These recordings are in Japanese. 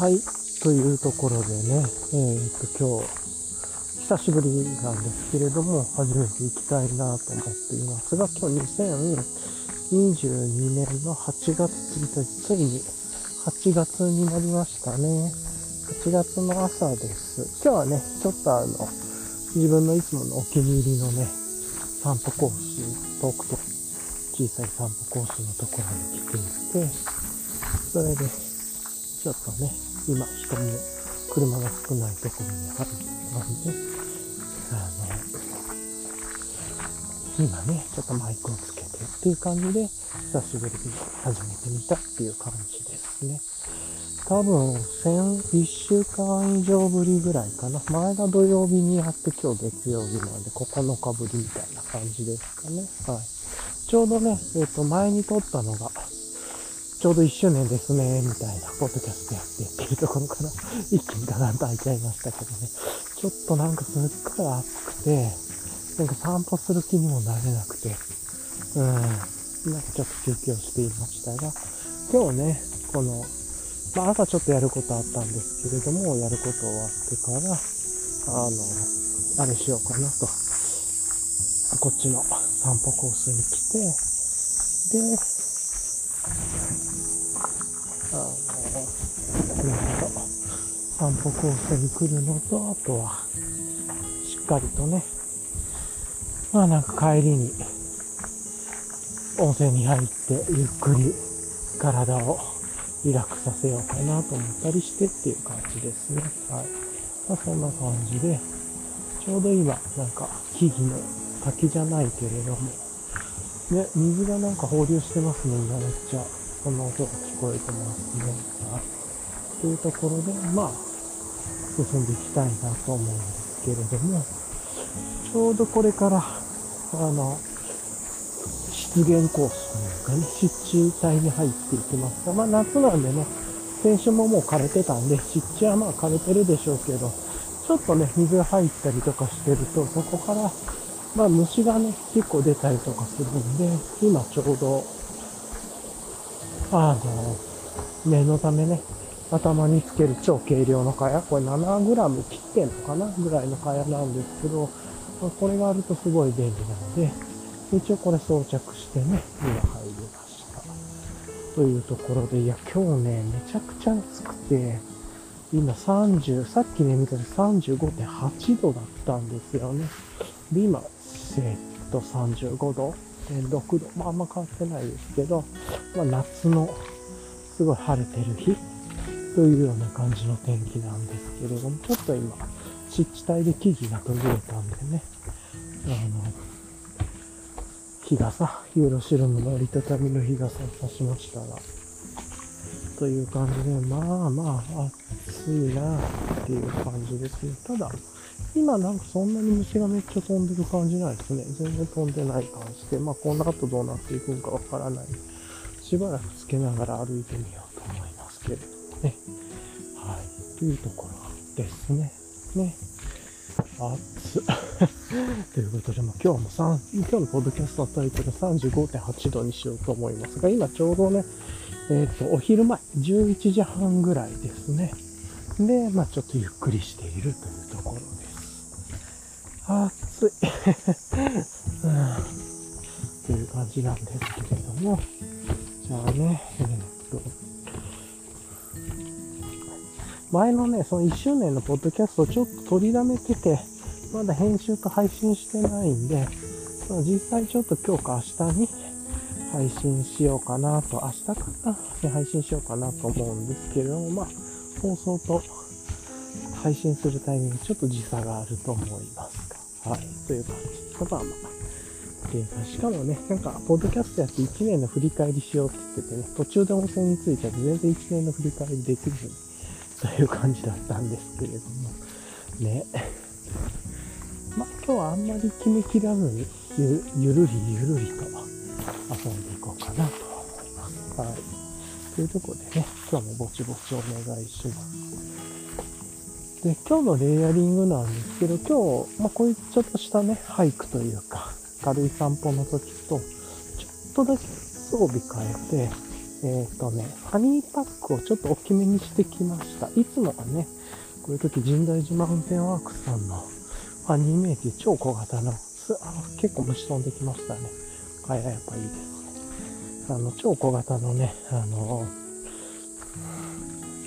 はい。というところでね、えっ、と、今日、久しぶりなんですけれども、初めて行きたいなと思っていますが、今日2022年の8月1日、ついに8月になりましたね。8月の朝です。今日はね、ちょっとあの、自分のいつものお気に入りのね、散歩コース、遠くと小さい散歩コースのところに来ていて、それで、ちょっとね、今人も車が少ないところにあるので、あの、今ね、ちょっとマイクをつけてっていう感じで、久しぶりに始めてみたっていう感じですね。多分、先、1週間以上ぶりぐらいかな。前が土曜日にやって今日月曜日なんで9日ぶりみたいな感じですかね。はい。ちょうどね、えっ、と、前に撮ったのが、ちょうど1周年ですね、みたいな、ポッドキャストやってっていうところから、一気にガランと開いちゃいましたけどね。ちょっとなんかすっごい暑くて、なんか散歩する気にもなれなくて、うん、なんかちょっと休憩をしていましたが、今日ね、この、まあ朝ちょっとやることあったんですけれども、やること終わってから、あの、あれしようかなと、こっちの散歩コースに来て、で、散歩コースに来るのと、あとは、しっかりとね、まあなんか帰りに、温泉に入って、ゆっくり体をリラックスさせようかなと思ったりしてっていう感じですね。はい。まあそんな感じで、ちょうど今、なんか木々の滝じゃないけれども、ね、水がなんか放流してますね、今めっちゃ。そんな音が聞こえてますね。はい。というところで、まあ、進んでいきたいなと思うんですけれども、ちょうどこれから、あの、湿原コースというかね、湿地帯に入っていきます。が、まあ夏なんでね、先週ももう枯れてたんで、湿地はまあ枯れてるでしょうけど、ちょっとね、水が入ったりとかしてると、そこから、まあ虫がね、結構出たりとかするんで、今ちょうど、あの、念のためね、頭につける超軽量の蚊帳、これ 7g 切ってんのかな？ぐらいの蚊帳なんですけど、これがあるとすごい便利なので、一応これ装着してね、今入りました。というところで、いや、今日ね、めちゃくちゃ暑くて、今30、さっきね、見たら35.8度だったんですよね。で、今、えっと、35度、6度、まあ、あんま変わってないですけど、まあ、夏の、すごい晴れてる日というような感じの天気なんですけれども、ちょっと今、湿地帯で木々が途切れたんでね、あの、日傘、ユーロシルムの折りたたみの日傘を差しましたが、という感じで、まあまあ、暑いなっていう感じですね。ただ、今なんかそんなに虫がめっちゃ飛んでる感じないですね。全然飛んでない感じで、まあこの後どうなっていくんかわからない。しばらくつけながら歩いてみようね。はい。というところですね。ね。暑っ。ということで、ま、今日も3、今日のポッドキャストのタイトル35.8度にしようと思いますが、今ちょうどね、えっ、と、お昼前、11時半ぐらいですね。で、まあちょっとゆっくりしているというところです。暑い。うんという感じなんですけれども、じゃあね、えっ、と、前のね、その1周年のポッドキャストをちょっと取りだめてて、まだ編集と配信してないんで、まあ実際ちょっと今日か明日に配信しようかなと、明日かなに配信しようかなと思うんですけれども、まあ、放送と配信するタイミングちょっと時差があると思いますが、はい、という感じです。まあまあ、でしかもね、なんか、ポッドキャストやって1年の振り返りしようって言っててね、途中で温泉についちゃって全然1年の振り返りできずに、という感じだったんですけれども、ね。まあ、今日はあんまり決めきらずにゆ、ゆるりゆるりと遊んでいこうかなと思います。はい。というとこでね、今日もぼちぼちお願いします。で、今日のレイヤリングなんですけど、今日、まあ、こういうちょっとしたね、ハイクというか、軽い散歩の時と、ちょっとだけ装備変えて、えっ、とね、ハニーパックをちょっと大きめにしてきました。いつもはね、こういう時、神代島運転ワークスさんのハニーメイキ超小型の、あの結構虫飛んできましたね。かややっぱいいですね。あの、超小型のね、あの、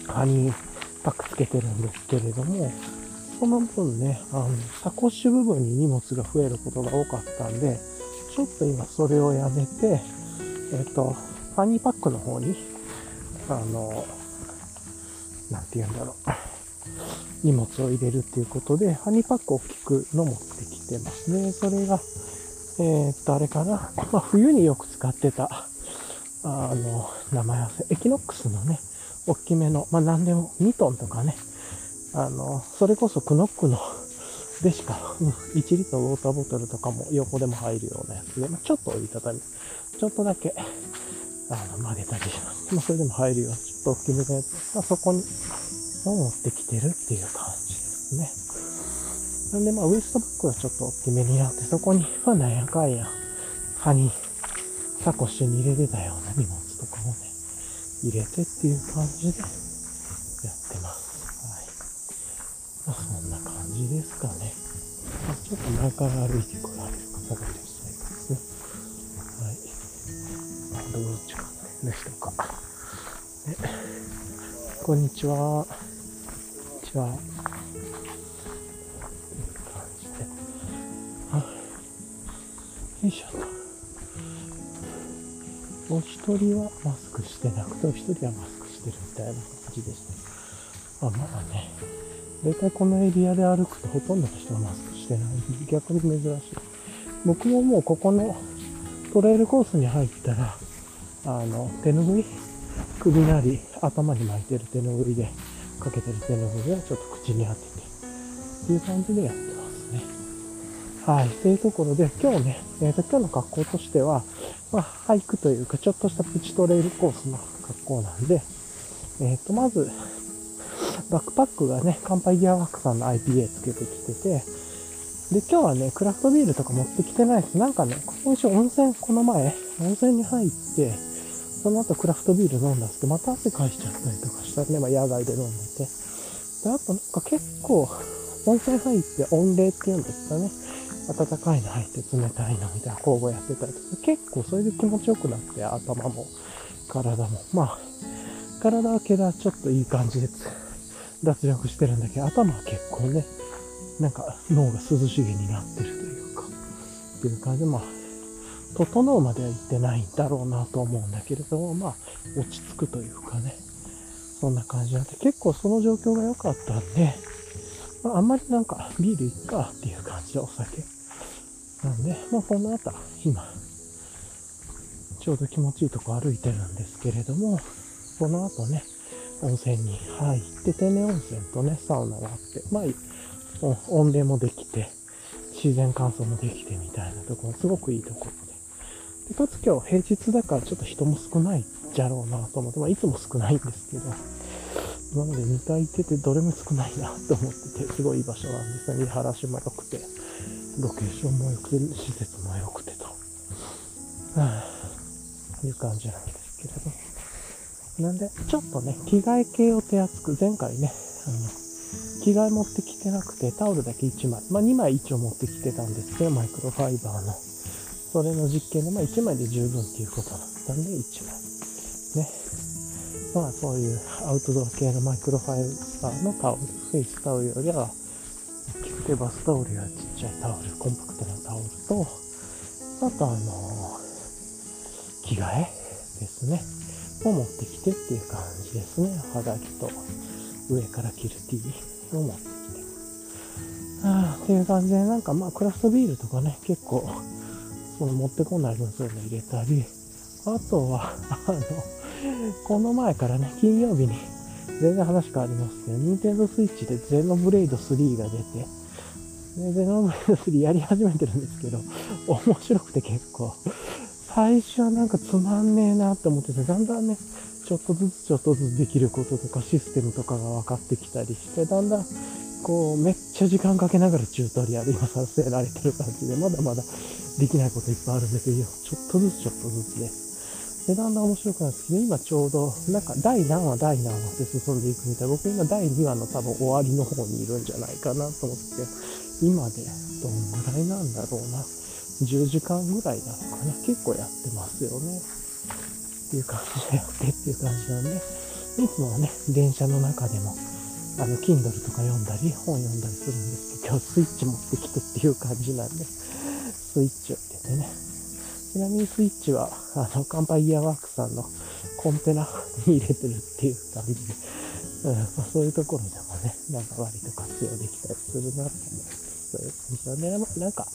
ハニーパックつけてるんですけれども、その分ね、あの、サコッシュ部分に荷物が増えることが多かったんで、ちょっと今それをやめて、えっ、と、ハニーパックの方に、あの、なんて言うんだろう。荷物を入れるっていうことで、ハニーパックを大きくの持ってきてますね。それが、えー、っと、あれかな。まあ、冬によく使ってた、あの、名前合わせ、エキノックスのね、大きめの、まあ、何でも、2トンとかね、あの、それこそクノックのでしか、1リットルウォーターボトルとかも横でも入るようなやつで、まあ、ちょっと折りたたみ、ちょっとだけ、あの、曲げたりします。まあ、それでも入るような、ちょっと大きめのやつ、まあ、そこに、持ってきてるっていう感じですね。なんで、まあ、ウエストバッグはちょっと大きめになって、そこに、まあ、なんやかんや、歯に、サコッシュに入れてたような荷物とかもね、入れてっていう感じでやってます。はい。まあ、そんな感じですかね。まあ、ちょっと前から歩いてこられる方がいらっしゃいますね。ちかの人か。ね、こんにちは。こんにちは。よいしょと。お一人はマスクしてなくて、お一人はマスクしてるみたいな感じでした。あ、まだね。大体このエリアで歩くとほとんどの人はマスクしてない。逆に珍しい。僕ももうここのトレイルコースに入ったら、あの、手ぬぐい首なり頭に巻いてる手ぬぐいで、かけてる手ぬぐいをちょっと口に当てて、っていう感じでやってますね。はい。というところで、今日ね、えっ、ー、と、今日の格好としては、まあ、俳句というか、ちょっとしたプチトレイルコースの格好なんで、えっ、ー、と、まず、バックパックがね、乾杯ギアワークさんの IPA つけてきてて、で、今日はね、クラフトビールとか持ってきてないです。なんかね、今週温泉、この前、温泉に入って、その後クラフトビール飲んだんですけど、また汗かいちゃったりとかしたらね、まあ野外で飲んでて。で、あとなんか結構、温泉入って温冷っていうんですかね。暖かいの入って冷たいのみたいな交互やってたりとか、結構それで気持ちよくなって、頭も、体も。まあ、体はけどちょっといい感じで脱力してるんだけど、頭は結構ね、なんか脳が涼しげになってるというか、っていう感じで、まあ、整うまでは行ってないんだろうなと思うんだけれども、まあ、落ち着くというかね、そんな感じなって、結構その状況が良かったんで、まあ、あんまりなんかビールいっかっていう感じでお酒。なんで、まあこの後、今、ちょうど気持ちいいとこ歩いてるんですけれども、この後ね、温泉に入って、天然温泉とね、サウナがあって、まあ、温冷もできて、自然乾燥もできてみたいなところ、すごくいいところで。かつ今日平日だからちょっと人も少ないじゃろうなと思って、まあいつも少ないんですけど、今まで2回行っててどれも少ないなと思ってて、すごいいい場所なんですね。見晴らしも良くて、ロケーションも良くて、施設も良くてと、はあ、いう感じなんですけれど。なんで、ちょっとね、着替え系を手厚く、前回ね、あの、着替え持ってきてなくて、タオルだけ1枚、まあ2枚一応持ってきてたんですけど、マイクロファイバーの。それの実験で、まあ1枚で十分っていうことだったんで、1枚。ね。まあそういうアウトドア系のマイクロファイバーのタオル、フェイスタオルよりは、大きくてバスタオルやちっちゃいタオル、コンパクトなタオルと、あとあの、着替えですね。を持ってきてっていう感じですね。肌着と上から着る T を持ってきて。ああ、っていう感じで、なんかまあクラフトビールとかね、結構、その持ってこない分そういうの入れたり、あとは、あの、この前からね、金曜日に、全然話変わりますけど、ニンテンドースイッチでゼノブレイド3が出て、でゼノブレイド3やり始めてるんですけど、面白くて結構、最初はなんかつまんねえなって思ってて、だんだんね、ちょっとずつちょっとずつできることとかシステムとかが分かってきたりして、だんだん、こう、めっちゃ時間かけながらチュートリアル今させられてる感じで、まだまだできないこといっぱいあるんだけど、ちょっとずつちょっとずつね、で、だんだん面白くなってきて、今ちょうど、なんか第何話第何話って進んでいくみたい。僕今第2話の多分終わりの方にいるんじゃないかなと思って、今でどんぐらいなんだろうな。10時間ぐらいなのかな。結構やってますよね。っていう感じでやってっていう感じなんで、いつもはね、電車の中でも、あの、Kindle とか読んだり、本読んだりするんですけど、今日スイッチ持ってきてっていう感じなんで、スイッチを入れてね。ちなみにスイッチは、あの、カンパイギアワークさんのコンテナに入れてるっていう感じで、うんま、そういうところでもね、なんか割と活用できたりするなって思います。そういう感じだね。まあなんか、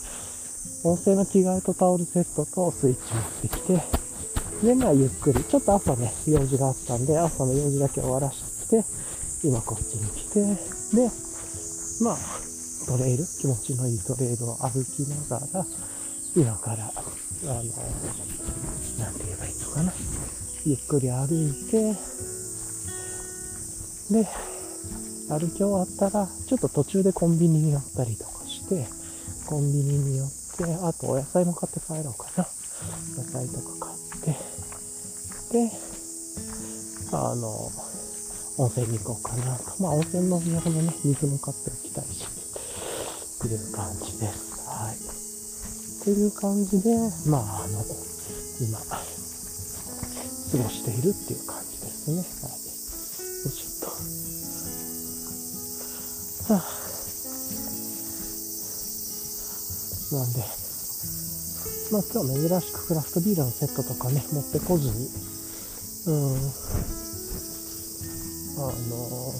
音声の着替えとタオルセットとスイッチ持ってきて、で、まあゆっくり、ちょっと朝ね、用事があったんで、朝の用事だけ終わらして、今こっちに来て、で、まあ、トレイル、気持ちのいいトレイルを歩きながら、今から、あの、なんて言えばいいのかな。ゆっくり歩いて、で、歩き終わったら、ちょっと途中でコンビニに寄ったりとかして、コンビニに寄って、あとお野菜も買って帰ろうかな。野菜とか買って、で、あの、温泉に行こうかなと。まあ温泉のお土産のね、水も買っておきたいし、っていう感じです。はい。っていう感じで、まああの、今、過ごしているっていう感じですね。はい。よしょっと。はあなんで、まあ今日珍しくクラフトビールのセットとかね、持ってこずに、うん、あの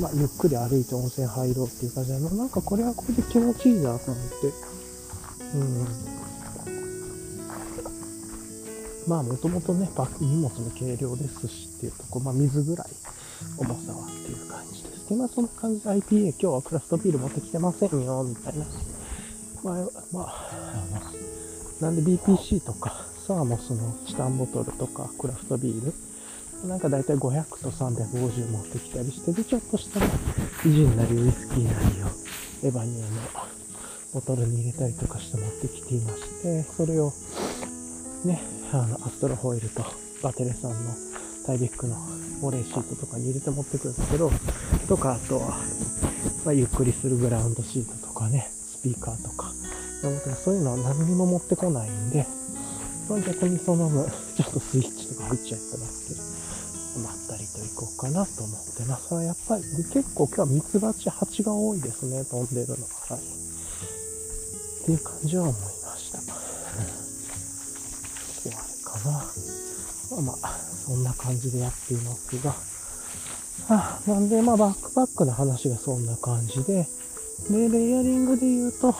まあゆっくり歩いて温泉入ろうっていう感じなの。なんかこれはこれで気持ちいいなと思って、うん。まあもともとね、荷物の軽量ですしっていうとこ、まあ水ぐらい重さはっていう感じです。で、まあそんな感じで IPA 今日はクラフトビール持ってきてませんよ、みたいな。まあ、まあ、なんで BPC とか、サーモスのチタンボトルとか、クラフトビール、なんかだいたい500と350持ってきたりして、で、ちょっとしたら、イジンなりウイスキーなりを、エバニューのボトルに入れたりとかして持ってきていまして、それを、ね、あの、アストロホイルとバテレさんのタイビックのお礼シートとかに入れて持ってくるんですけど、とか、あとは、ま、ゆっくりするグラウンドシートとかね、スピーカーとか、そういうのは何にも持ってこないんで、まあ、逆にその分、ちょっとスイッチとか入っちゃったらって、まったりと行こうかなと思ってます。やっぱり結構今日はミツバチ、ハチが多いですね、飛んでるのが。はい。っていう感じは思いました。終わりかな。まあまあ、そんな感じでやっていますが。あ、なんで、まあ、バックパックの話がそんな感じで、で、レイヤリングで言うと、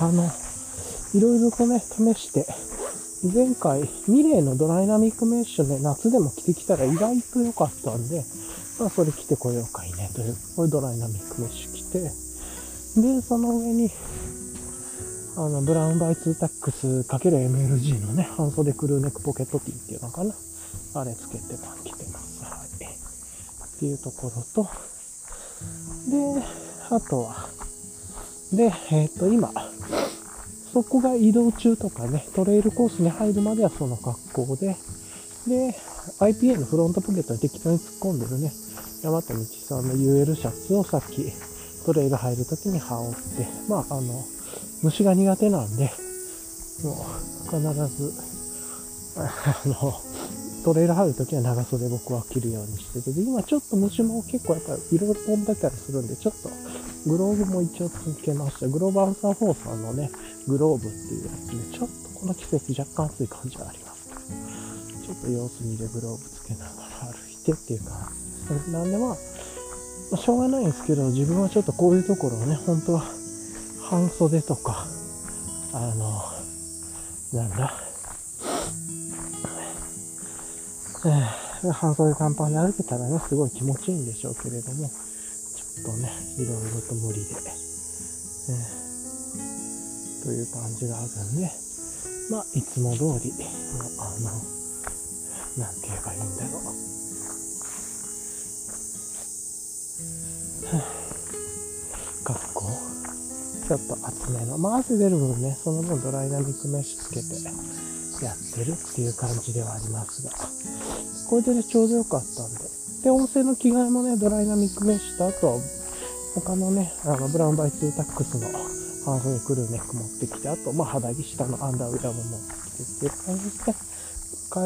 あの、いろいろとね、試して、前回、ミレーのドライナミックメッシュね、夏でも着てきたら意外と良かったんで、まあ、それ着てこようかいね、という、これドライナミックメッシュ着て、で、その上に、あの、ブラウンバイツータックス ×MLG のね、半袖クルーネックポケットティーっていうのかな。あれつけて、まあ、着てます。はい。っていうところと、で、あとは、で、えっ、と、今、そこが移動中とかね、トレイルコースに入るまではその格好で、で、IPA のフロントポケットに適当に突っ込んでるね、山田道さんの UL シャツをさっきトレイル入るときに羽織って、まあ、あの、虫が苦手なんで、もう必ず、あの、トレイル入るときは長袖僕は着るようにしてて、で、今ちょっと虫も結構やっぱり色々飛んでたりするんで、ちょっとグローブも一応つけました。グローバルサー4さんのね、グローブっていうやつで、ちょっとこの季節若干暑い感じはありますけど、ちょっと様子見でグローブつけながら歩いてっていう感じです。なんでまあ、まあ、しょうがないんですけど、自分はちょっとこういうところをね、本当は半袖とか、あの、なんだ、えー、半袖短パンで歩けたらね、すごい気持ちいいんでしょうけれども、とね、いろいろと無理で、えー、という感じがあるんで、まあ、いつも通り、あの、なんて言えばいいんだろう。格好ちょっと厚めの。まあ、汗出る分ね、その分ドライナミックメッシュつけてやってるっていう感じではありますが。これでね、ちょうどよかったんで。で、音声の着替えもね、ドライナミックメッシュと、あと、他のね、あの、ブラウンバイツータックスの半袖クルーネック持ってきて、あと、まあ、肌着下のアンダーウェアも持ってきてっていう感じで、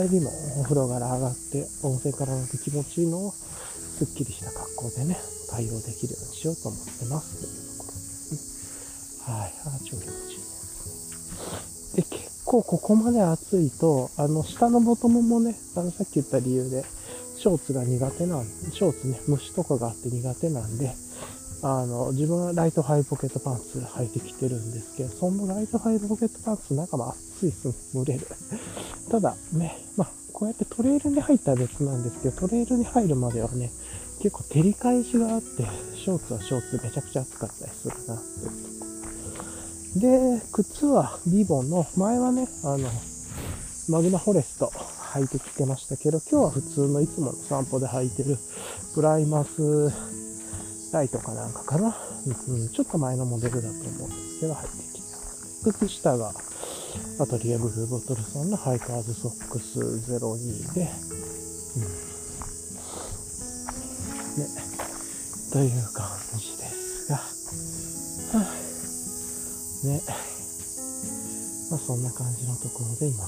帰りもお風呂から上がって、温泉からの気持ちいいのを、すっきりした格好でね、対応できるようにしようと思ってますというところですね。はい。あ、超気持ちいいですね。で、結構ここまで暑いと、あの、下のボトムもね、あの、さっき言った理由で、ショーツが苦手なん、ショーツね、虫とかがあって苦手なんで、あの、自分はライトハイポケットパンツ履いてきてるんですけど、そのライトハイポケットパンツ中も暑いっす、蒸れる。ただね、まあ、こうやってトレイルに入ったら別なんですけど、トレイルに入るまではね、結構照り返しがあって、ショーツはショーツめちゃくちゃ暑かったりするなってで、靴はリボンの、前はね、あの、マグナフォレスト履いてきてましたけど、今日は普通のいつもの散歩で履いてるプライマスライトかなんかかな？うん、ちょっと前のモデルだと思うんですけど、入ってきてます。靴下が、アトリエブルーボトルさんのハイカーズソックス02で、うん。ね、という感じですが、はあ、ね、まあそんな感じのところで今、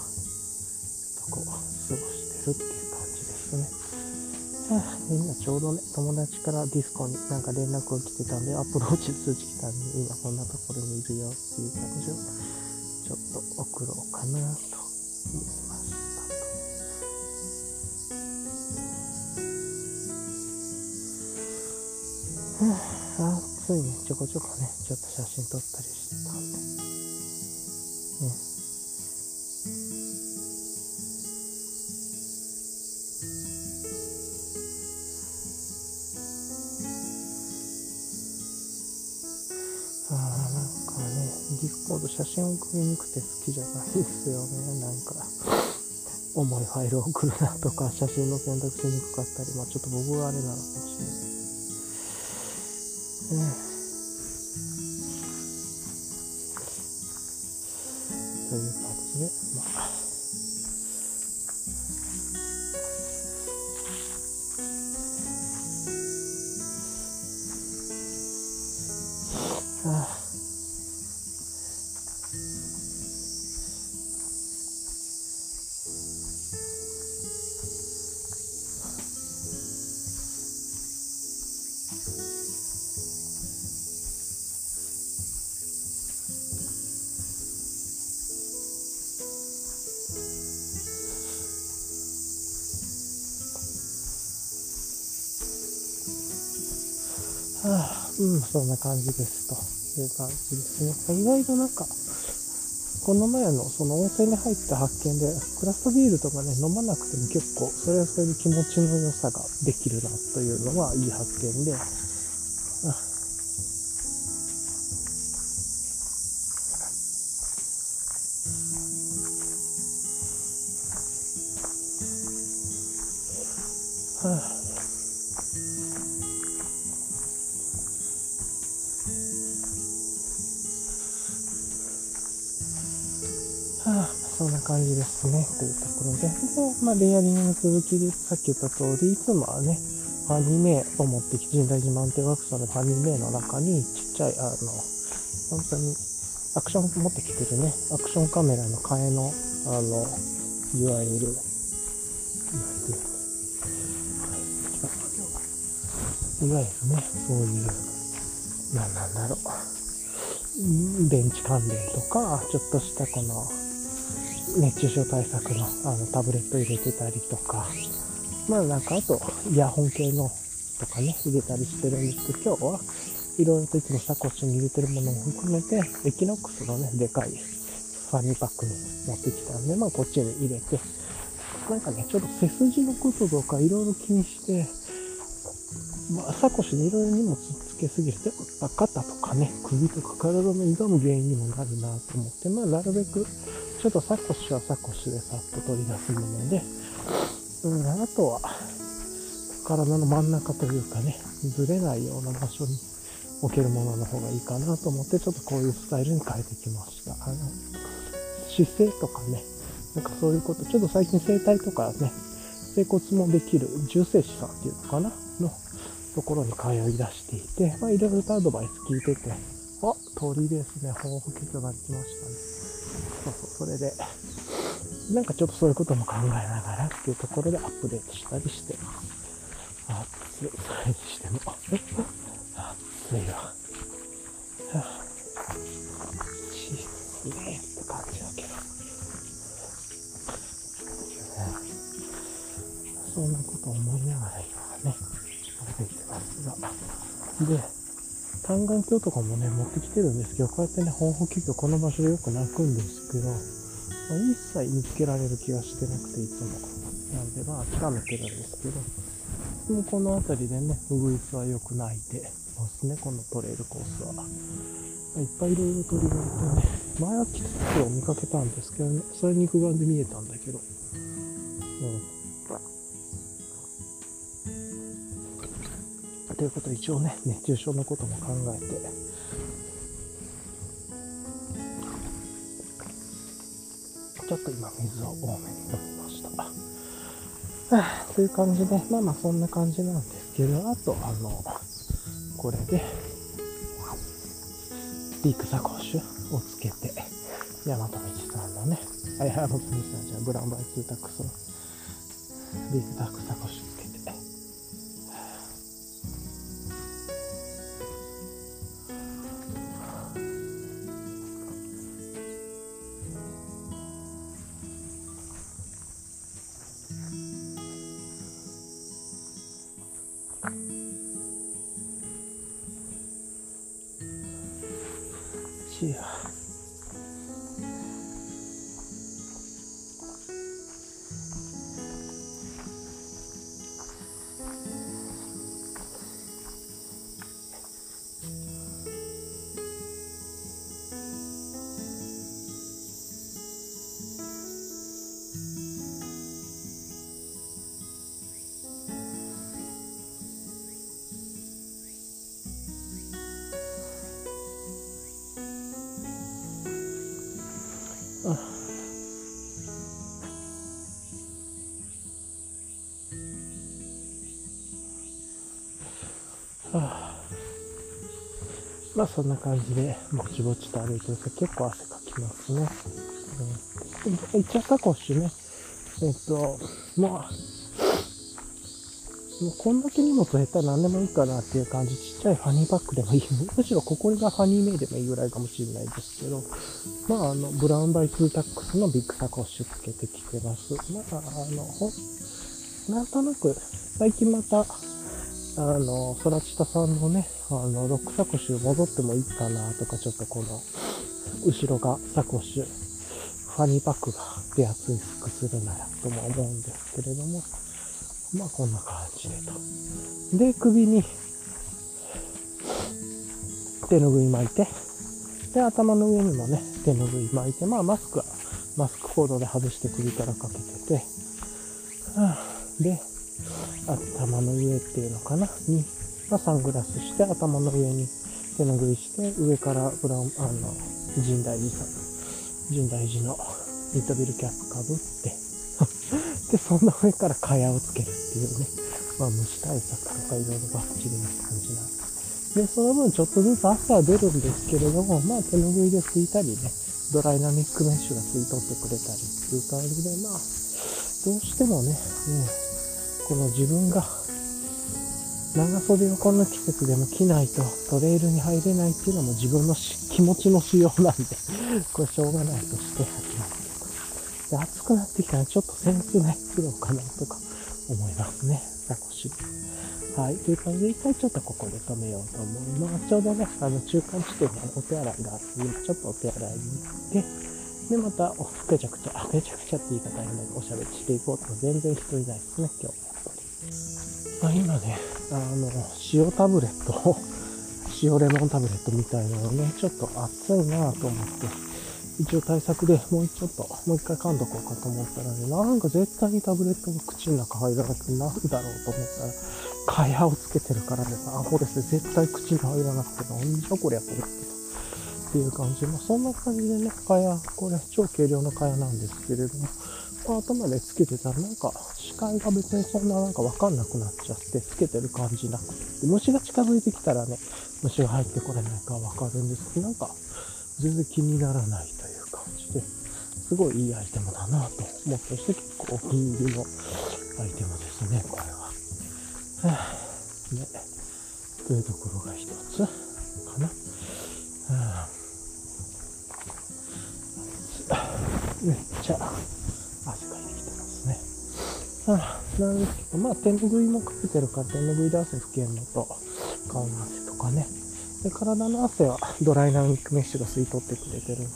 とこう、過ごしてるっていう感じですね。今ちょうどね、友達からディスコになんか連絡が来てたんで、アプローチ通知来たんで、今こんなところにいるよっていう感じを、ちょっと送ろうかなと思いましたと。はあ、暑いね、ちょこちょこね、ちょっと写真撮ったりしてしいですよね。なんか、重いファイルを送るなとか、写真の選択しにくかったり、まあちょっと僕はあれなのかもしれないです。ね、うん、そんな感じですという感じですね。意外となんか、この前のその温泉に入った発見で、クラフトビールとかね、飲まなくても結構、それはそれで気持ちの良さができるなというのはいい発見で、まあ、レイヤリングの続きで、さっき言った通り、いつもはね、ファニーメを持ってきて、神代自慢ってワークスのファニーメの中に、ちっちゃい、あの、本当に、アクション持ってきてるね、アクションカメラの替えの、あの、いわゆる、い、いわゆるね、そういう、なんなんだろう。電池関連とか、ちょっとしたこの、熱中症対策のあのタブレット入れてたりとか、まあなんかあとイヤホン系のとかね、入れたりしてるんですけど、今日はいろいろといつもサコッシュに入れてるものも含めて、エキノックスのね、でかいファニーパックに持ってきたんで、まあこっちに入れて、なんかね、ちょっと背筋のこととかいろいろ気にして、まあ、サコッシュにいろいろ荷物つけすぎると、肩とかね、首とか体の痛む原因にもなるなと思って、まあなるべくちょっとサコッシュはサコッシュでさっと取り出すもので、うん、あとは、体の真ん中というかね、ずれないような場所に置けるものの方がいいかなと思って、ちょっとこういうスタイルに変えてきました。あの、姿勢とかね、なんかそういうこと、ちょっと最近整体とかね、整骨もできる重生師さんっていうのかなのところに通い出していて、まあいろいろとアドバイス聞いてて、あ、鳥ですね、ほうほけとなりましたね。そうそう、それで、なんかちょっとそういうことも考えながらっていうところでアップデートしたりしてます。暑い。それにしても。暑いわ。暑いっすねって感じだけど。そんなこと思いながら今はね、歩いてますが。で、単眼鏡とかもね、持ってきてるんですけど、こうやってね、本補給魚この場所でよく鳴くんですけど、まあ、一切見つけられる気がしてなくて、いつも。なんで、まあ、諦めてるんですけど、でもこの辺りでね、ウグイスはよく鳴いてますね、このトレイルコースはま。いっぱいいろいろ鳥がいてね、前はキツツキを見かけたんですけどね、それ肉眼で見えたんだけど、うん。いうことで一応ね、熱中症のことも考えて、ちょっと今水を多めに飲みました。はあ、という感じで、まあまあそんな感じなんですけど、あと、あの、これで、ビークサコッシュをつけて、大和道さんのね、あ、大和道さんじゃブランバイツータックスのビークタックサコッシュまあそんな感じでぼちぼちと歩いてると結構汗かきますね。うん、一応サコッシュね。えっと、まあ、もうこんだけ荷物減ったら何でもいいかなっていう感じ。ちっちゃいファニーバッグでもいい。むしろここがファニーメイでもいいぐらいかもしれないですけど、まあ、あの、 BROWN by 2-tacs のビッグサコッシュつけてきてます。まあ、あの、なんとなく、最近また、あの、ソラチタさんのね、あの、ロックサコッシュ戻ってもいいかなとか、ちょっとこの、後ろがサコッシュ、ファニーパックが出やすくするならとも思うんですけれども、まあこんな感じでと。で、首に手ぬぐい巻いて、で、頭の上にもね、手ぬぐい巻いて、まあマスクはマスクコードで外して首からかけてて、で、頭の上っていうのかな？に、まあ、サングラスして頭の上に手ぬぐいして上からブラあの神大寺さん神大寺のミッドビルキャップかぶって でその上から蚊帳をつけるっていうね、まあ、虫対策とかいろいろバッチリな感じなんで。その分ちょっとずつ汗は出るんですけれどもまあ手ぬぐいで拭いたりねドライナミックメッシュが吸い取ってくれたりっていう感じでまあどうしてもね、ねこの自分が長袖をこんな季節でも着ないとトレイルに入れないっていうのも自分の気持ちの仕様なんで、これしょうがないとして始まってで暑くなってきたらちょっとセンスね、切ろうかなとか思いますね。少し。はい。という感じで、一回ちょっとここで止めようと思います。ちょうどね、あの中間地点にお手洗いがあって、ちょっとお手洗いに行って、で、また、お、ぺちゃくちゃ、あ、ぺちゃくちゃって言い方変だけど、おしゃべりしていこうと全然人いないですね、今日。まあ、今ね、あの、塩タブレット 塩レモンタブレットみたいなのね、ちょっと熱いなと思って、一応対策でもうちょっと、もう一回噛んどこうかと思ったらね、なんか絶対にタブレットが口の中入らなくてなるだろうと思ったら、蚊帳をつけてるからね、アホですね。絶対口に入らなくて、なんじゃこりゃと思ってた。っていう感じ。まあ、そんな感じでね、蚊帳、これ超軽量の蚊帳なんですけれども、まあ、頭でつけてたらなんか視界が別にそんななんかわかんなくなっちゃって、つけてる感じなくて。虫が近づいてきたらね、虫が入ってこれないかわかるんですけど、なんか全然気にならないという感じで、すごいいいアイテムだなと思ってして結構お気に入りのアイテムですね、これは。はあ、ね、というところが一つかな。はあ、めっちゃ汗かいてきてますね。はあ、なんですけど、まあ手ぬぐいもかけてるから手ぬぐいで汗拭けんのと、顔の汗とかね。で体の汗はドライナミックメッシュが吸い取ってくれてるんで、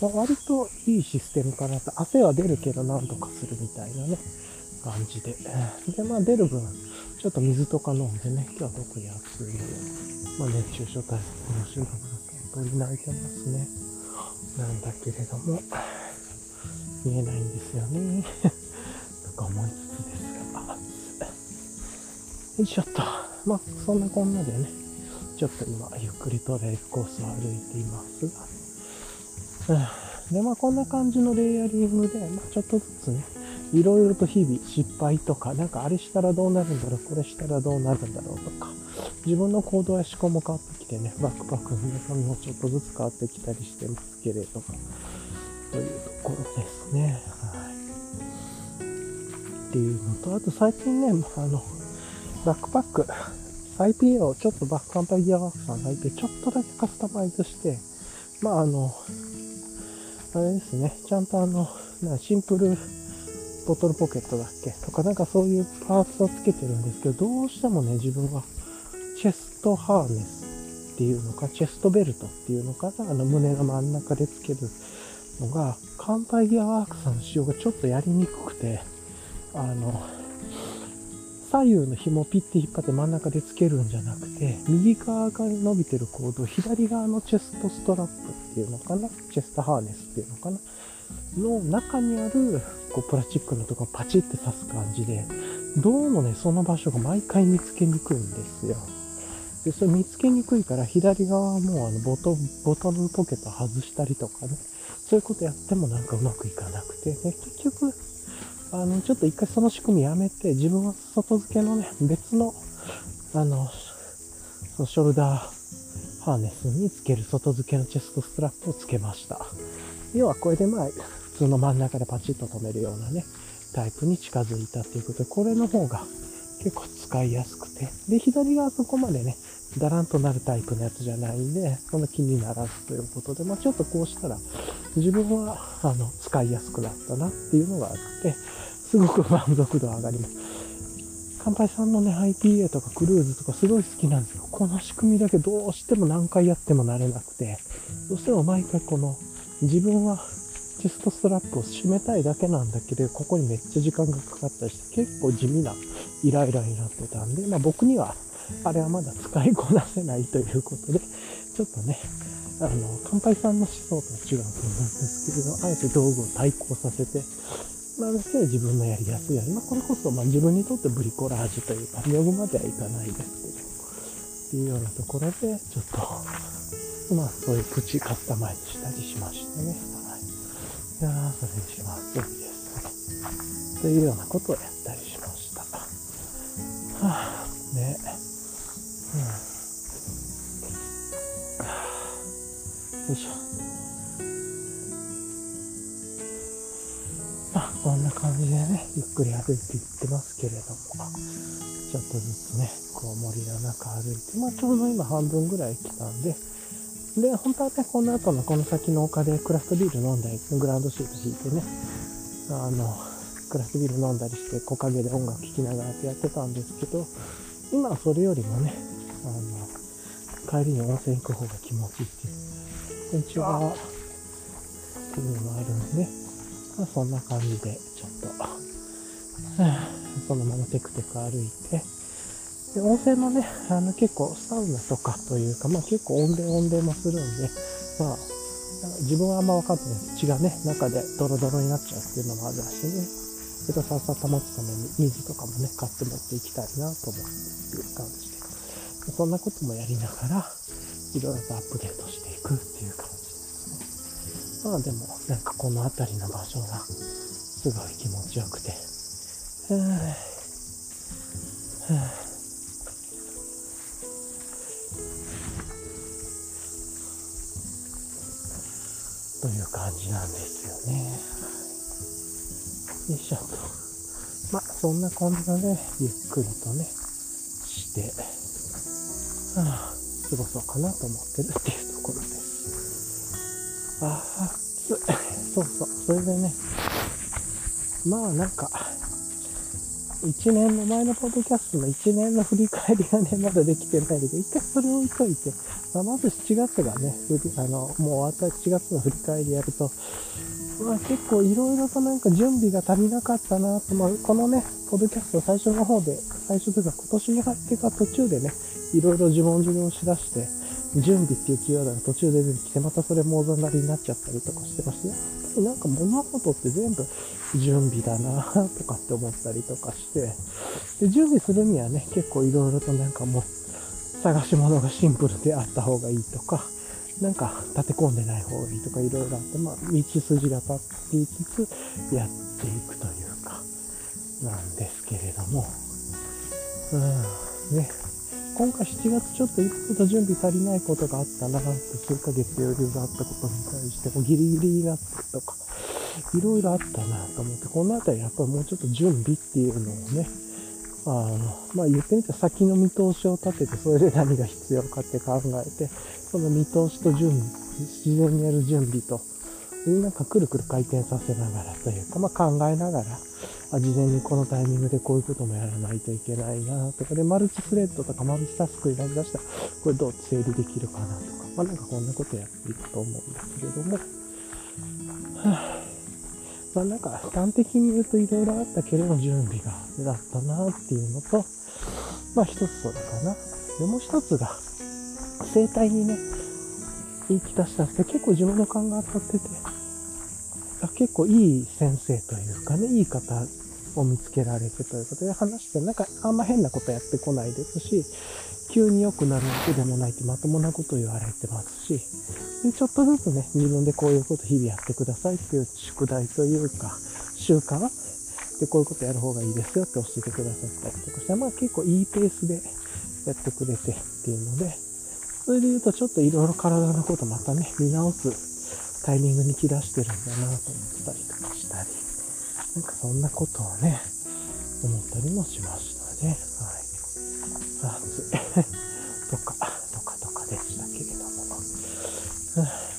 まあ、割といいシステムかなと。汗は出るけどなんとかするみたいなね、感じで。で、まあ出る分、ちょっと水とか飲んでね、今日は特に暑いので、まあ熱中症対策もしながら取り泣いてますね。なんだけれども、見えないんですよね。思いつつですが、よいしょっと。まあ、そんなこんなでね、ちょっと今、ゆっくりトレイルコースを歩いていますが、で、まあ、こんな感じのレイヤリングで、まあ、ちょっとずつね、いろいろと日々失敗とか、なんかあれしたらどうなるんだろう、これしたらどうなるんだろうとか、自分の行動や思考も変わってきてね、バックパックの中身もちょっとずつ変わってきたりしてますけれども、というところですね。はい。っていうのと、あと最近ね、あの、バックパック、IPA をちょっとバックカンパギアワークさんの IPA ちょっとだけカスタマイズして、まああの、あれですね、ちゃんとあの、なシンプルボトルポケットだっけ？とかなんかそういうパーツをつけてるんですけど、どうしてもね、自分はチェストハーネスっていうのか、チェストベルトっていうのかな、あの胸の真ん中でつけるのが、カンパイギアワークさんの仕様がちょっとやりにくくて、あの、左右の紐をピッて引っ張って真ん中でつけるんじゃなくて、右側が伸びてるコード左側のチェストストラップっていうのかな？チェストハーネスっていうのかな？の中にある、こう、プラスチックのとこパチって刺す感じで、どうもね、その場所が毎回見つけにくいんですよ。で、それ見つけにくいから、左側はもうあのボト、ボトルポケット外したりとかね、そういうことやってもなんかうまくいかなくて、ね、結局、あの、ちょっと一回その仕組みやめて、自分は外付けのね、別の、あの、そのショルダーハーネスにつける外付けのチェストストラップをつけました。要はこれでまあ、普通の真ん中でパチッと止めるようなね、タイプに近づいたっていうことで、これの方が結構使いやすくて、で、左側そこまでね、だらんとなるタイプのやつじゃないんで、そんな気にならずということで、まあちょっとこうしたら、自分は、あの、使いやすくなったなっていうのがあって、すごく満足度上がります。乾杯さんのね、IPA とかクルーズとかすごい好きなんですよ。この仕組みだけどうしても何回やっても慣れなくて、どうしても毎回この、自分はチェストストラップを締めたいだけなんだけど、ここにめっちゃ時間がかかったりして、結構地味なイライラになってたんで、まあ僕には、あれはまだ使いこなせないということで、ちょっとね、あの、乾杯さんの思想とは違うと思うんですけれど、あえて道具を対抗させて、まあ、それは自分のやりやすいように、まあ、これこそ、まあ、自分にとってブリコラージュというか、用具まではいかないですけど、っていうようなところで、ちょっと、まあ、そういうプチカスタマイズしたりしましたね。はい。いやー、それにします。いいですね。というようなことをやったりしました。はぁ、ね。うん。よいしょ。こんな感じでね、ゆっくり歩いていってますけれども、ちょっとずつね、こう森の中歩いて、まあちょうど今半分ぐらい来たんで、で、本当はね、この後のこの先の丘でクラフトビール飲んだり、グランドシート引いてね、あの、クラフトビール飲んだりして、木陰で音楽聴きながらってやってたんですけど、今はそれよりもね、あの、帰りに温泉行く方が気持ちいいっていうこんにちは。っていうのがあるんで、まあ、そんな感じで、ちょっと、そのままテクテク歩いて、で、温泉のね、あの結構サウナとかというか、まあ結構温冷温冷もするんで、まあ、自分はあんま分かってない血がね、中でドロドロになっちゃうっていうのもあるらしいね。っとさっさと保つために水とかもね、買って持っていきたいなと思っている感じで。そんなこともやりながら、いろいろとアップデートしていくっていう感じ。まあでも、なんかこの辺りの場所が、すごい気持ちよくて、という感じなんですよね。よいしょと。まあ、そんな感じで、ゆっくりとね、して、はあ、過ごそうかなと思ってるっていうところで。ああ、暑い。そうそう。それでね、まあなんか、1年の前のポッドキャストの1年の振り返りがね、まだできてないので、一回それを置いといて、まあ、まず7月がね、あの、もう終わった7月の振り返りやると、まあ、結構いろいろとなんか準備が足りなかったなと、まあ、このね、ポッドキャスト最初の方で、最初というか今年に入ってか途中でね、いろいろ自問自分しだして、準備っていうキーワードが途中で出てきて、またそれもおざなりになっちゃったりとかしてまして、やっぱりなんか物事って全部準備だなとかって思ったりとかして、で、準備するにはね、結構いろいろとなんかもう、探し物がシンプルであった方がいいとか、なんか立て込んでない方がいいとかいろいろあって、まあ、道筋が立っていきつつやっていくというか、なんですけれども、うん、ね、今回7月ちょっといろいろと準備足りないことがあったなって数ヶ月余裕があったことに対してもギリギリになったとか、いろいろあったなと思って、このあたりやっぱりもうちょっと準備っていうのをね、あの、まあ、言ってみたら先の見通しを立てて、それで何が必要かって考えて、その見通しと準備、自然にやる準備と、なんかくるくる回転させながらというか、まあ、考えながら、あ、事前にこのタイミングでこういうこともやらないといけないなとか、で、マルチスレッドとかマルチタスクになりだしたら、これどう整理できるかなとか、まあ、なんかこんなことやっていくと思うんですけれども、は あまあなんか端的に言うといろいろあったけれど準備がだったなっていうのと、まあ一つそれかな。で、もう一つが、生態にね、言い聞かしたんですけど、結構自分の勘が当たってて、結構いい先生というかね、いい方を見つけられてということで話して、なんかあんま変なことやってこないですし、急に良くなるわけでもないってまともなこと言われてますし、でちょっとずつね、自分でこういうこと日々やってくださいっていう宿題というか、習慣でこういうことやる方がいいですよって教えてくださったりとかして、まあ結構いいペースでやってくれてっていうので、それで言うとちょっといろいろ体のことまたね、見直すタイミングに来だしてるんだなと思ったりとかしたり、なんかそんなことをね、思ったりもしましたね。はい。暑いとか、とかとかでしたけれども、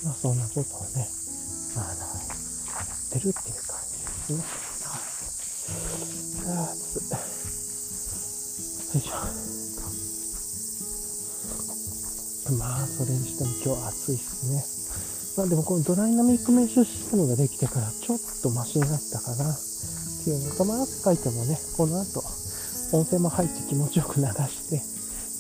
まあそんなことをね、あの、やってるっていう感じですね。まあ、それにしても今日暑いっすね。まあでもこのドライナミックメッシュシステムができてからちょっとマシになったかなっていうのと、まあ汗かいてもね、この後温泉も入って気持ちよく流して、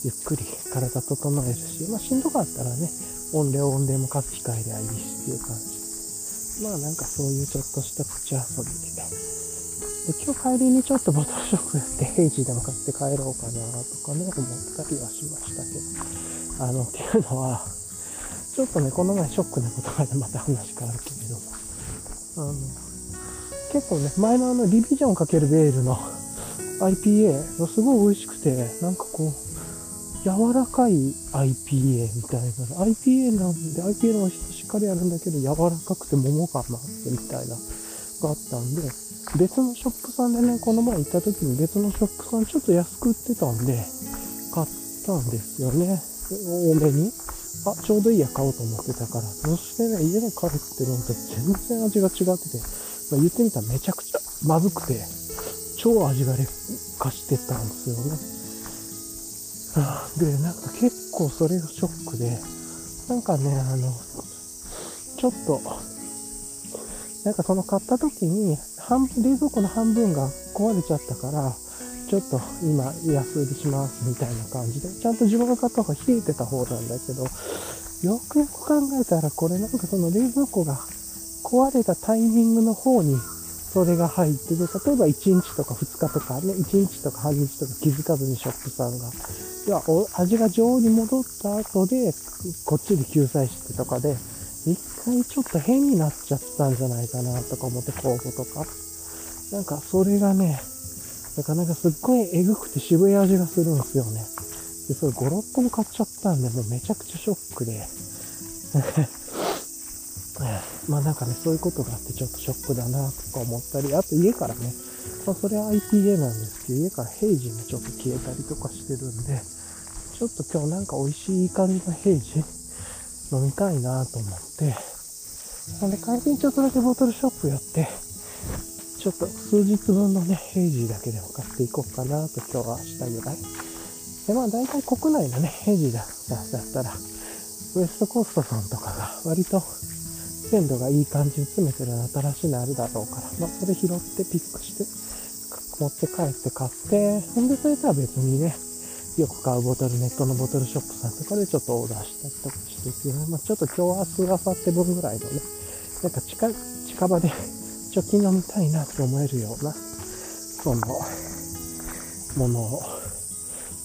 ゆっくり体整えるし、まあしんどかったらね、音量音量も書く機会ではいいしっていう感じ。まあなんかそういうちょっとした口遊びで。で今日帰りにちょっとボトルショックやって平時でも買って帰ろうかなとかね、思ったりはしましたけど。あの、っていうのは、ちょっとね、この前ショックなことがまた話変わるけれども、あの、結構ね、前のあのリビジョンかけるベールの IPA がすごい美味しくて、なんかこう、柔らかい IPA みたいな。IPA なんで、IPA の味しさしっかりあるんだけど、柔らかくて桃感もあってみたいな、があったんで、別のショップさんでね、この前行った時に別のショップさんちょっと安く売ってたんで、買ったんですよね。多めに？あ、ちょうどいいや、買おうと思ってたから。そしてね、家で帰って飲むと全然味が違ってて、まあ、言ってみたらめちゃくちゃまずくて、超味が劣化してたんですよね。で、なんか結構それがショックで、なんかね、あの、ちょっと、なんかその買った時に、半冷蔵庫の半分が壊れちゃったから、ちょっと今安売りしますみたいな感じで、ちゃんと自分が買った方が冷えてた方なんだけど、よくよく考えたらこれなんかその冷蔵庫が壊れたタイミングの方にそれが入ってて、例えば1日とか2日とかね、1日とか半日とか気づかずにショップさんが、いや、味が常温に戻った後で、こっちで救済してとかで、一回ちょっと変になっちゃったんじゃないかなとか思って公募とか。なんかそれがね、なかなかすっごいエグくて渋い味がするんですよね。で、それ5、6個も買っちゃったんで、もうめちゃくちゃショックで。まあなんかね、そういうことがあってちょっとショックだなとか思ったり、あと家からね、まあそれは IPA なんですけど、家からヘイジもちょっと消えたりとかしてるんで、ちょっと今日なんか美味しい感じのヘイジ飲みたいなと思って、なんで帰りにちょっとだけボトルショップ寄って、ちょっと数日分のね、ヘイジーだけでも買っていこうかなと今日は明日ぐらい。で、まあ大体国内のね、ヘイジーだったら、ウエストコーストさんとかが割と鮮度がいい感じに詰めてる新しいのあるだろうから、まあそれ拾ってピックして、持って帰って買って、ほんでそれとは別にね、よく買うボトル、ネットのボトルショップさんとかでちょっとオーダーしたりとかしてていうのは、まあ、ちょっと今日、明日、明後日分ぐらいのね、なんか近、近場で貯金飲みたいなって思えるような、その、ものを、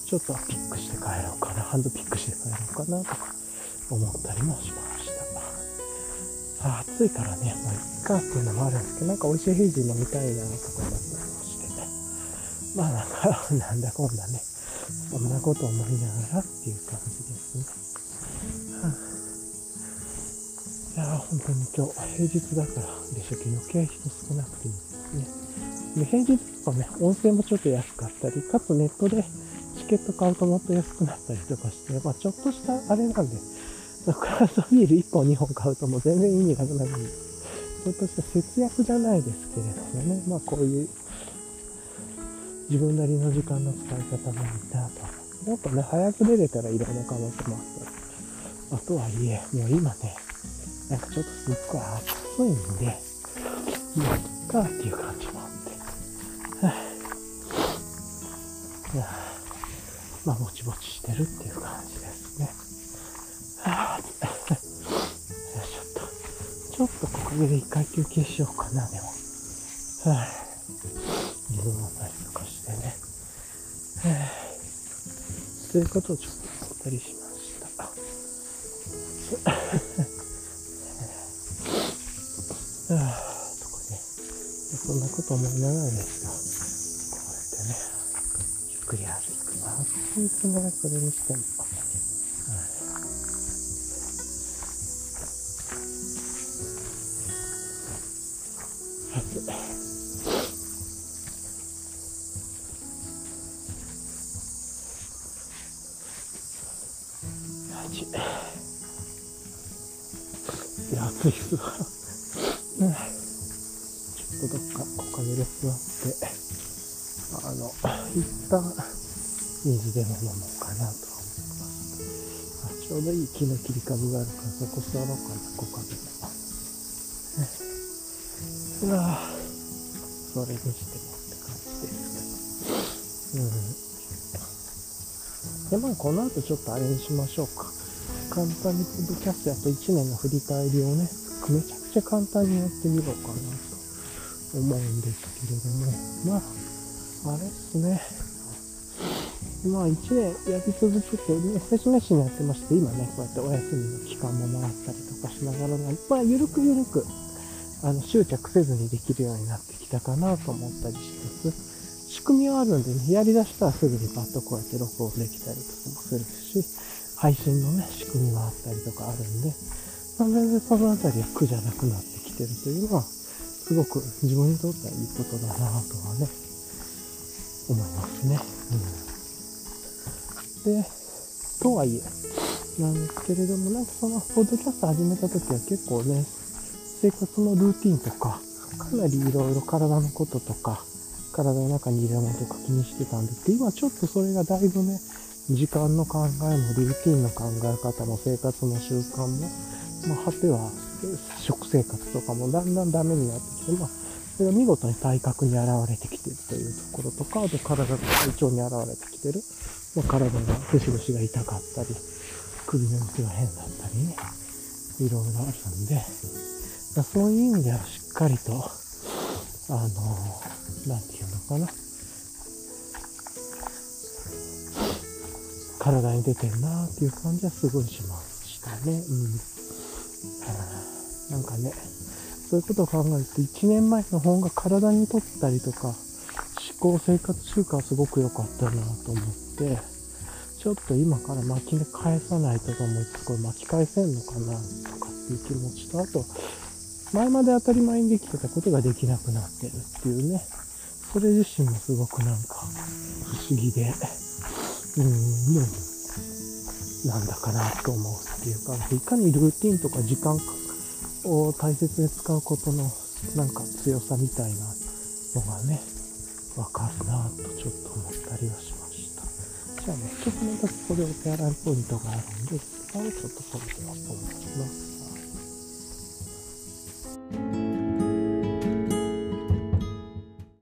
ちょっとピックして帰ろうかな、ハンドピックして帰ろうかなとか思ったりもしました。あ、暑いからね、まあ、いっかっていうのもあるんですけど、なんか美味しいヘイジー飲みたいなとか思ったりもしてね。まあなんか、なんだこんだね。そんなこと思いながらっていう感じですね。いや本当に今日平日だからでしょうけど余計人少なくていいですね。で平日とかね、温泉もちょっと安かったり、かつネットでチケット買うともっと安くなったりとかして、まあちょっとしたあれなんで、クラフトビール1本2本買うともう全然意味なくなるんで、ちょっとした節約じゃないですけれどもね、まあこういう自分なりの時間の使い方もいいなと。もっとね、早く出れたらいろんな可能性もあったりあとはいえ、もう今ね、なんかちょっとすっごい暑いんで、もういっかっていう感じもあって。はあ、まあ、ぼちぼちしてるっていう感じですね。はあ、よいしょっと。ちょっとここで一回休憩しようかな、でも。はあ、水飲んだりとかしてね。はあそういうことをちょっとと思いながらですよ。こうやってね、ゆっくり歩くなっていつもね、それにしても。木の切り株があるからそこ座ろうかな、木陰で。うわそれにしてもって感じですけど。うん。で、まあ、この後ちょっとあれにしましょうか。簡単にポッドキャストやっぱ1年の振り返りをね、めちゃくちゃ簡単にやってみようかなと思うんですけれども、まあ、あれっすね。まあ1年やり続けて、メッセージ熱心にやってまして、今ね、こうやってお休みの期間も回ったりとかしながら、まあ、ゆるくゆるく、あの、執着せずにできるようになってきたかなと思ったりしつつ、仕組みはあるんでね、やりだしたらすぐにパッとこうやって録音できたりとかもするし、配信のね、仕組みはあったりとかあるんで、まあ、全然そのあたりは苦じゃなくなってきてるというのは、すごく自分にとってはいいことだなとはね、思いますね。うん、で、とはいえ、なんですけれども、なんかその、ポッドキャスト始めた時は結構ね、生活のルーティンとか、かなりいろいろ体のこととか、体の中に入れるものとか気にしてたんですけど、今ちょっとそれがだいぶね、時間の考えも、ルーティンの考え方も、生活の習慣も、まあ、果ては、食生活とかもだんだんダメになってきて、まあ、それが見事に体格に現れてきてるというところとか、あと体が体調に現れてきてる。まあ、体が、節々が痛かったり、首の位置が変だったりね、いろいろあるんで、そういう意味ではしっかりと、あの、なんていうのかな。体に出てんなっていう感じはすごいしましたね。うん。なんかね、そういうことを考えると、1年前の方が体にとったりとか、思考生活習慣はすごく良かったなと思って、ちょっと今から巻き返さないとか思いつつ、これ巻き返せんのかなとかっていう気持ちと、あと、前まで当たり前にできてたことができなくなってるっていうね、それ自身もすごくなんか不思議で、うん、なんだかなと思うっていうか、いかにルーティンとか時間を大切に使うことのなんか強さみたいなのがね、わかるなぁとちょっと思ったりはしました。じゃあね、ちょっとまたここでお手洗いポイントがあるんで、そちをちょっと取そろそろと思います。